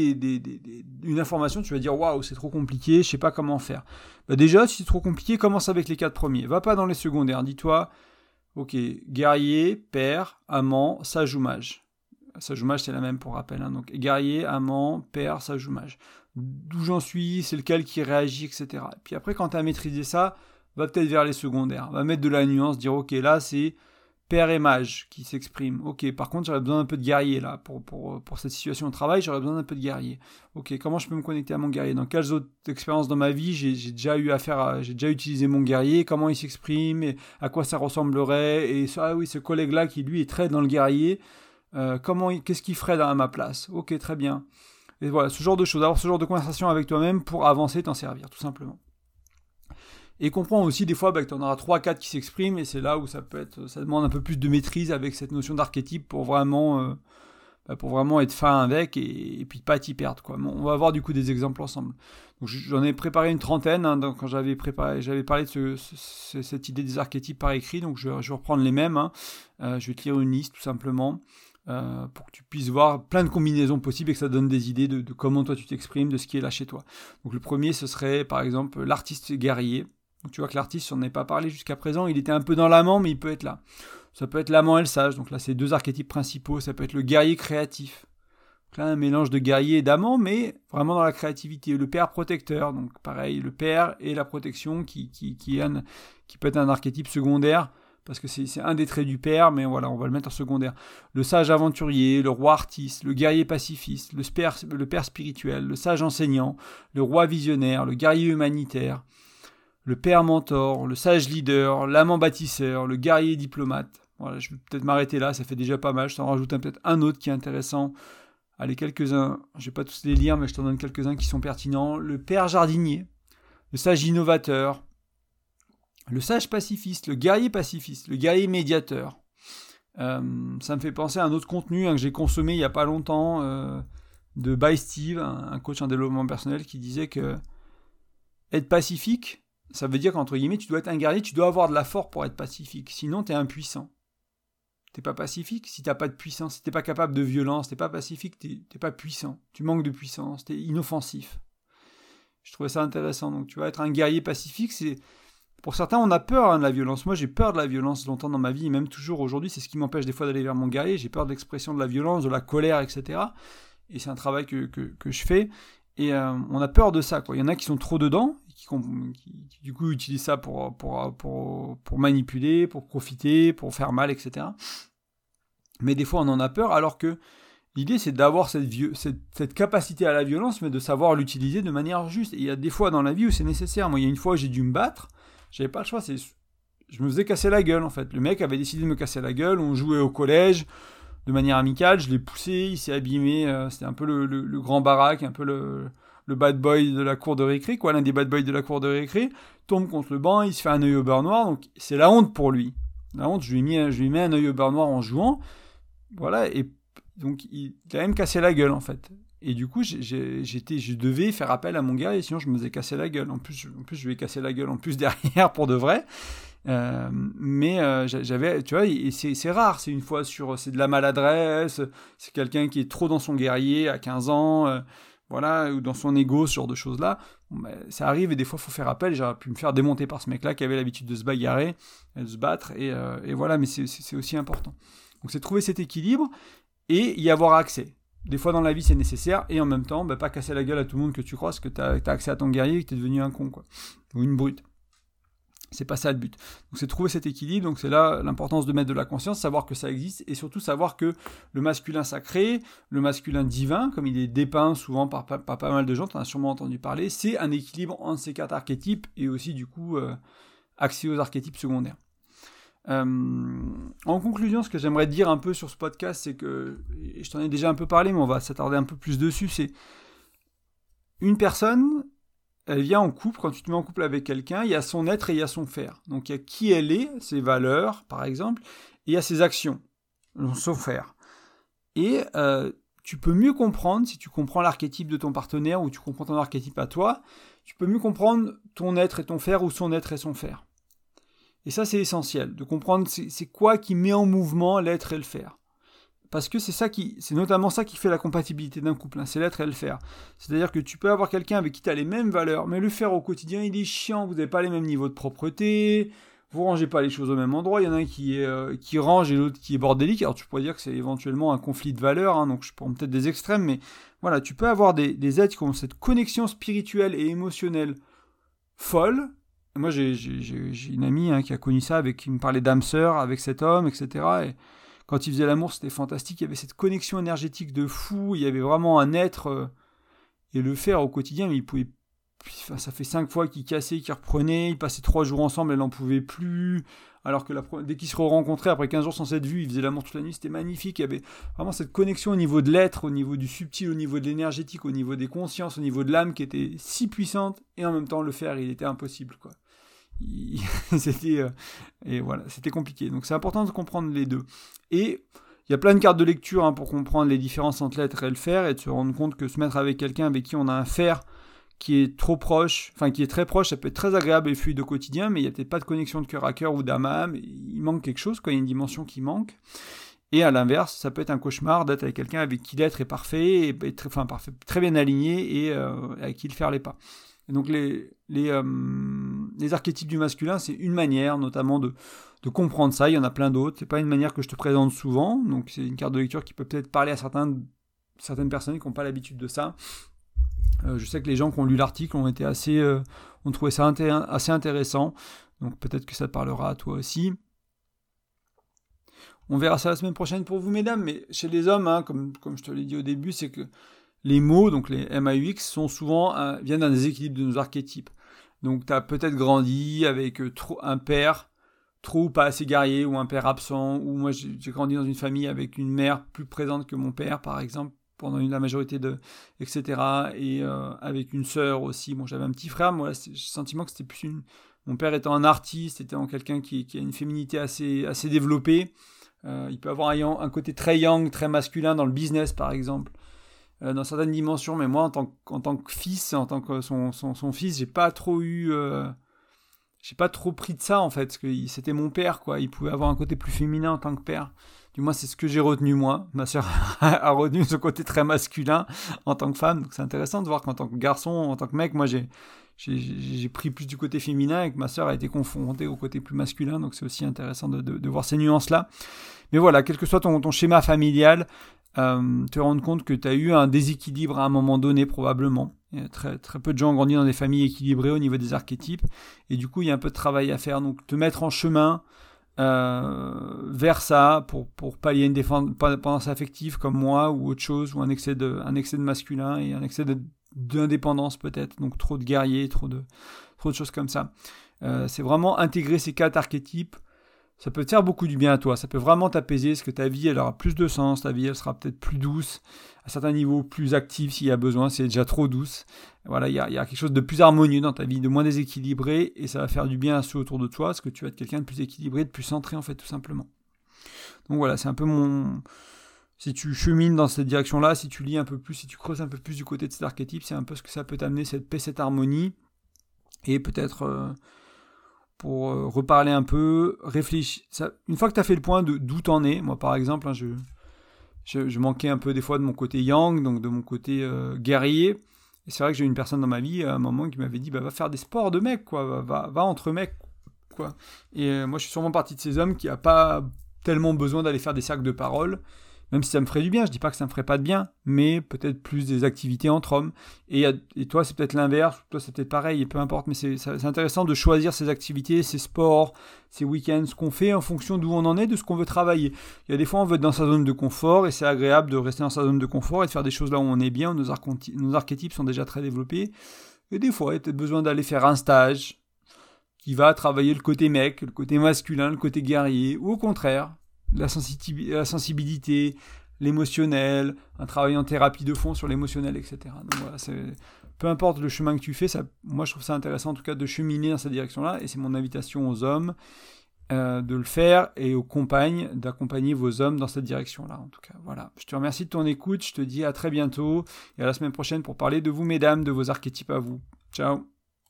une information, tu vas dire waouh, c'est trop compliqué, je sais pas comment faire. Bah déjà, si c'est trop compliqué, commence avec les quatre premiers. Va pas dans les secondaires. Dis-toi, ok, guerrier, père, amant, sage ou mage. Sage ou mage, c'est la même pour rappel. Hein. Donc guerrier, amant, père, sage ou mage. D'où j'en suis, c'est lequel qui réagit, etc. Et puis après, quand tu as maîtrisé ça, va peut-être vers les secondaires. Va mettre de la nuance, dire ok, là c'est père et mage qui s'exprime. Ok, par contre, j'aurais besoin d'un peu de guerrier là. Pour, pour, pour cette situation au travail, j'aurais besoin d'un peu de guerrier. Ok, comment je peux me connecter à mon guerrier? Dans quelles autres expériences dans ma vie j'ai déjà eu affaire. J'ai déjà utilisé mon guerrier? Comment il s'exprime? Et À quoi ça ressemblerait? Et ah oui, ce collègue-là qui lui est très dans le guerrier, euh, comment, qu'est-ce qu'il ferait à ma place? Ok, très bien. Et voilà, ce genre de choses. Avoir ce genre de conversation avec toi-même pour avancer, t'en servir, tout simplement. Et comprends aussi des fois bah, que tu en auras 3-4 qui s'expriment, et c'est là où ça peut être, ça demande un peu plus de maîtrise avec cette notion d'archétype pour vraiment, euh, bah, pour vraiment être fin avec et, et puis pas t'y perdre. Quoi. on va voir du coup des exemples ensemble. J'en ai préparé une trentaine hein, donc, quand j'avais préparé, j'avais parlé de cette idée des archétypes par écrit, donc je, je vais reprendre les mêmes. Hein. Euh, je vais te lire une liste tout simplement. Euh, pour que tu puisses voir plein de combinaisons possibles et que ça donne des idées de, de comment toi tu t'exprimes, de ce qui est là chez toi. Donc le premier, ce serait par exemple l'artiste guerrier. Donc tu vois que l'artiste, on n'en pas parlé jusqu'à présent, il était un peu dans l'amant, mais il peut être là. Ça peut être l'amant et le sage, donc là c'est deux archétypes principaux, ça peut être le guerrier créatif. Donc là un mélange de guerrier et d'amant, mais vraiment dans la créativité. Le père protecteur, donc pareil, le père et la protection qui, qui, peut être un archétype secondaire, parce que c'est un des traits du père, mais voilà, on va le mettre en secondaire. Le sage aventurier, le roi artiste, le guerrier pacifiste, le père spirituel, le sage enseignant, le roi visionnaire, le guerrier humanitaire, le père mentor, le sage leader, l'amant bâtisseur, le guerrier diplomate. Voilà, je vais peut-être m'arrêter là, ça fait déjà pas mal. Je t'en rajoute peut-être un autre qui est intéressant. Allez, quelques-uns, je vais pas tous les lire, mais je t'en donne quelques-uns qui sont pertinents. Le père jardinier, le sage innovateur, le sage pacifiste, le guerrier pacifiste, le guerrier médiateur. Euh, ça me fait penser à un autre contenu hein, que j'ai consommé il n'y a pas longtemps euh, de By Steve, un coach en développement personnel, qui disait que être pacifique, ça veut dire qu'entre guillemets, tu dois être un guerrier, tu dois avoir de la force pour être pacifique. Sinon, tu es impuissant. T'es pas pacifique si t'as pas de puissance, si t'es pas capable de violence, t'es pas pacifique, t'es pas puissant. Tu manques de puissance, t'es inoffensif. Je trouvais ça intéressant. Donc, tu vas être un guerrier pacifique, c'est. Pour certains, on a peur hein, de la violence. Moi, j'ai peur de la violence longtemps dans ma vie, et même toujours aujourd'hui. C'est ce qui m'empêche des fois d'aller vers mon guerrier. J'ai peur de l'expression de la violence, de la colère, etc. Et c'est un travail que, que, je fais. Et euh, on a peur de ça. Il y en a qui sont trop dedans, qui, du coup utilisent ça pour, pour, pour, pour, manipuler, pour profiter, pour faire mal, etc. Mais des fois on en a peur alors que l'idée c'est d'avoir cette, cette, capacité à la violence mais de savoir l'utiliser de manière juste. Et il y a des fois dans la vie où c'est nécessaire. Moi il y a une fois j'ai dû me battre, j'avais pas le choix, je me faisais casser la gueule en fait. Le mec avait décidé de me casser la gueule, on jouait au collège de manière amicale, je l'ai poussé, il s'est abîmé, euh, c'était un peu le, le, grand baraque, un peu le, le bad boy de la cour de récré, quoi, l'un des bad boys de la cour de récré, tombe contre le banc, il se fait un œil au beurre noir, donc c'est la honte pour lui. La honte, je lui mis, je lui ai un œil au beurre noir en jouant, voilà, et donc il, a même cassé la gueule en fait. Et du coup, j'étais, je devais faire appel à mon gars, et sinon je me faisais casser la gueule. En plus, en plus je lui ai cassé la gueule en plus derrière pour de vrai. Euh, mais euh, j'avais, tu vois, c'est rare, c'est une fois sur, c'est de la maladresse, c'est quelqu'un qui est trop dans son guerrier à 15 ans. Euh, voilà, ou dans son ego, ce genre de choses-là. Ben, ça arrive et des fois, il faut faire appel. J'aurais pu me faire démonter par ce mec-là qui avait l'habitude de se bagarrer, de se battre, euh, et, voilà, mais c'est aussi important. Donc, c'est trouver cet équilibre et y avoir accès. Des fois, dans la vie, c'est nécessaire, et en même temps, ben, pas casser la gueule à tout le monde que tu croises, que tu as, as, accès à ton guerrier et que tu es devenu un con, quoi. Ou une brute. C'est pas ça le but. Donc c'est trouver cet équilibre. Donc c'est là l'importance de mettre de la conscience, savoir que ça existe et surtout savoir que le masculin sacré, le masculin divin, comme il est dépeint souvent par, pas mal de gens, tu en as sûrement entendu parler, c'est un équilibre entre ces quatre archétypes et aussi du coup euh, accès aux archétypes secondaires. en conclusion, ce que j'aimerais dire un peu sur ce podcast, c'est que, je t'en ai déjà un peu parlé, mais on va s'attarder un peu plus dessus, c'est une personne, elle vient en couple, quand tu te mets en couple avec quelqu'un, il y a son être et il y a son faire. Donc il y a qui elle est, ses valeurs, par exemple, et il y a ses actions, son faire. Et euh, tu peux mieux comprendre, si tu comprends l'archétype de ton partenaire ou tu comprends ton archétype à toi, tu peux mieux comprendre ton être et ton faire ou son être et son faire. Et ça, c'est essentiel, de comprendre c'est quoi qui met en mouvement l'être et le faire. Parce que c'est ça qui, c'est notamment ça qui fait la compatibilité d'un couple, hein, c'est l'être et le faire. C'est-à-dire que tu peux avoir quelqu'un avec qui tu as les mêmes valeurs, mais le faire au quotidien, il est chiant, vous n'avez pas les mêmes niveaux de propreté, vous rangez pas les choses au même endroit, il y en a un qui, euh, range et l'autre qui est bordélique, alors tu pourrais dire que c'est éventuellement un conflit de valeurs, hein, donc je prends peut-être des extrêmes, mais voilà, tu peux avoir des, êtres qui ont cette connexion spirituelle et émotionnelle folle, moi, j'ai une amie hein, qui a connu ça, avec, qui me parlait d'âme sœur avec cet homme, etc. Et quand il faisait l'amour, c'était fantastique. Il y avait cette connexion énergétique de fou. Il y avait vraiment un être. Euh, et le faire au quotidien, mais il pouvait. ça fait cinq fois qu'il cassait, qu'il reprenait. Ils passaient trois jours ensemble, elle n'en pouvait plus. Alors que dès qu'ils se rencontraient, après 15 jours sans cette vue, ils faisaient l'amour toute la nuit. C'était magnifique. Il y avait vraiment cette connexion au niveau de l'être, au niveau du subtil, au niveau de l'énergétique, au niveau des consciences, au niveau de l'âme qui était si puissante. Et en même temps, le faire, il était impossible. quoi. c'était euh, et voilà, c'était compliqué. Donc c'est important de comprendre les deux. Et il y a plein de cartes de lecture hein, pour comprendre les différences entre l'être et le faire et de se rendre compte que se mettre avec quelqu'un avec qui on a un faire qui est trop proche, enfin qui est très proche, ça peut être très agréable et fluide au quotidien, mais il n'y a peut-être pas de connexion de cœur à cœur ou d'âme à âme, il manque quelque chose, il y a une dimension qui manque. Et à l'inverse, ça peut être un cauchemar d'être avec quelqu'un avec qui l'être est parfait, et, très, enfin, parfait, très bien aligné et euh, avec qui le faire l'est pas. Donc les, les, euh, les archétypes du masculin, c'est une manière notamment de, de, comprendre ça. Il y en a plein d'autres. C'est pas une manière que je te présente souvent. Donc c'est une carte de lecture qui peut peut-être parler à certains, certaines personnes qui n'ont pas l'habitude de ça. Euh, je sais que les gens qui ont lu l'article ont été assez, euh, ont trouvé ça assez intéressant. Donc peut-être que ça te parlera à toi aussi. On verra ça la semaine prochaine pour vous, mesdames. Mais chez les hommes, hein, comme, comme je te l'ai dit au début, c'est que les mots, donc les MAUX, sont souvent, euh, viennent d'un déséquilibre de nos archétypes. Donc tu as peut-être grandi avec euh, un père trop pas assez guerrier, ou un père absent, ou moi j'ai grandi dans une famille avec une mère plus présente que mon père, par exemple, pendant la majorité de... etc. Et euh, avec une sœur aussi. Bon, j'avais un petit frère, moi j'ai le sentiment que c'était plus une... Mon père étant un artiste, était quelqu'un qui, a une féminité assez, assez développée. il peut avoir un, côté très young, très masculin dans le business, par exemple. Euh, dans certaines dimensions, mais moi, en tant, en tant que fils, en tant que son, son, fils, j'ai pas trop eu. Euh, j'ai pas trop pris de ça, en fait, parce que c'était mon père, quoi. Il pouvait avoir un côté plus féminin en tant que père. Du moins, c'est ce que j'ai retenu, moi. Ma soeur a retenu ce côté très masculin en tant que femme. Donc, c'est intéressant de voir qu'en tant que garçon, en tant que mec, moi, j'ai. J'ai pris plus du côté féminin et que ma sœur a été confrontée au côté plus masculin, donc c'est aussi intéressant de, de, de voir ces nuances-là. Mais voilà, quel que soit ton, ton schéma familial, euh, te rendre compte que tu as eu un déséquilibre à un moment donné probablement. très, très peu de gens ont grandi dans des familles équilibrées au niveau des archétypes. Et du coup, il y a un peu de travail à faire. Donc, te mettre en chemin euh, vers ça pour, pour pallier une dépendance affective comme moi ou autre chose, ou un excès de, un excès de masculin et un excès d'indépendance peut-être. Donc, trop de guerriers, trop de, trop de choses comme ça. Euh, c'est vraiment intégrer ces quatre archétypes ça peut te faire beaucoup du bien à toi. Ça peut vraiment t'apaiser, parce que ta vie, elle aura plus de sens, ta vie, elle sera peut-être plus douce, à certains niveaux plus active s'il y a besoin, si elle est déjà trop douce. Voilà, il y, a, quelque chose de plus harmonieux dans ta vie, de moins déséquilibré, et ça va faire du bien à ceux autour de toi, parce que tu vas être quelqu'un de plus équilibré, de plus centré, en fait, tout simplement. Donc voilà, c'est un peu mon... Si tu chemines dans cette direction-là, si tu lis un peu plus, si tu creuses un peu plus du côté de cet archétype, c'est un peu ce que ça peut t'amener, cette paix, cette harmonie, et peut-être... Euh, pour euh, reparler un peu, réfléchir. une fois que tu as fait le point de d'où t'en es, moi par exemple, hein, je, je, manquais un peu des fois de mon côté yang, donc de mon côté euh, guerrier. Et c'est vrai que j'ai une personne dans ma vie à un moment qui m'avait dit bah, va faire des sports de mec, quoi, va, va, entre mecs. Quoi. Et euh, moi je suis sûrement partie de ces hommes qui n'a pas tellement besoin d'aller faire des cercles de parole même si ça me ferait du bien, je dis pas que ça me ferait pas de bien, mais peut-être plus des activités entre hommes. Et, toi, c'est peut-être l'inverse, toi, c'est peut-être pareil, et peu importe, mais c'est intéressant de choisir ces activités, ces sports, ces week-ends, ce qu'on fait en fonction d'où on en est, de ce qu'on veut travailler. Il y a des fois, on veut être dans sa zone de confort, et c'est agréable de rester dans sa zone de confort et de faire des choses là où on est bien, où nos archétypes sont déjà très développés. Et des fois, il y a peut-être besoin d'aller faire un stage, qui va travailler le côté mec, le côté masculin, le côté guerrier, ou au contraire, la, sensibilité, l'émotionnel, un travail en thérapie de fond sur l'émotionnel, etc. Donc peu importe le chemin que tu fais, ça, moi je trouve ça intéressant en tout cas de cheminer dans cette direction-là, et c'est mon invitation aux hommes euh, de le faire et aux compagnes d'accompagner vos hommes dans cette direction-là. En tout cas, voilà. Je te remercie de ton écoute, je te dis à très bientôt et à la semaine prochaine pour parler de vous, mesdames, de vos archétypes à vous. Ciao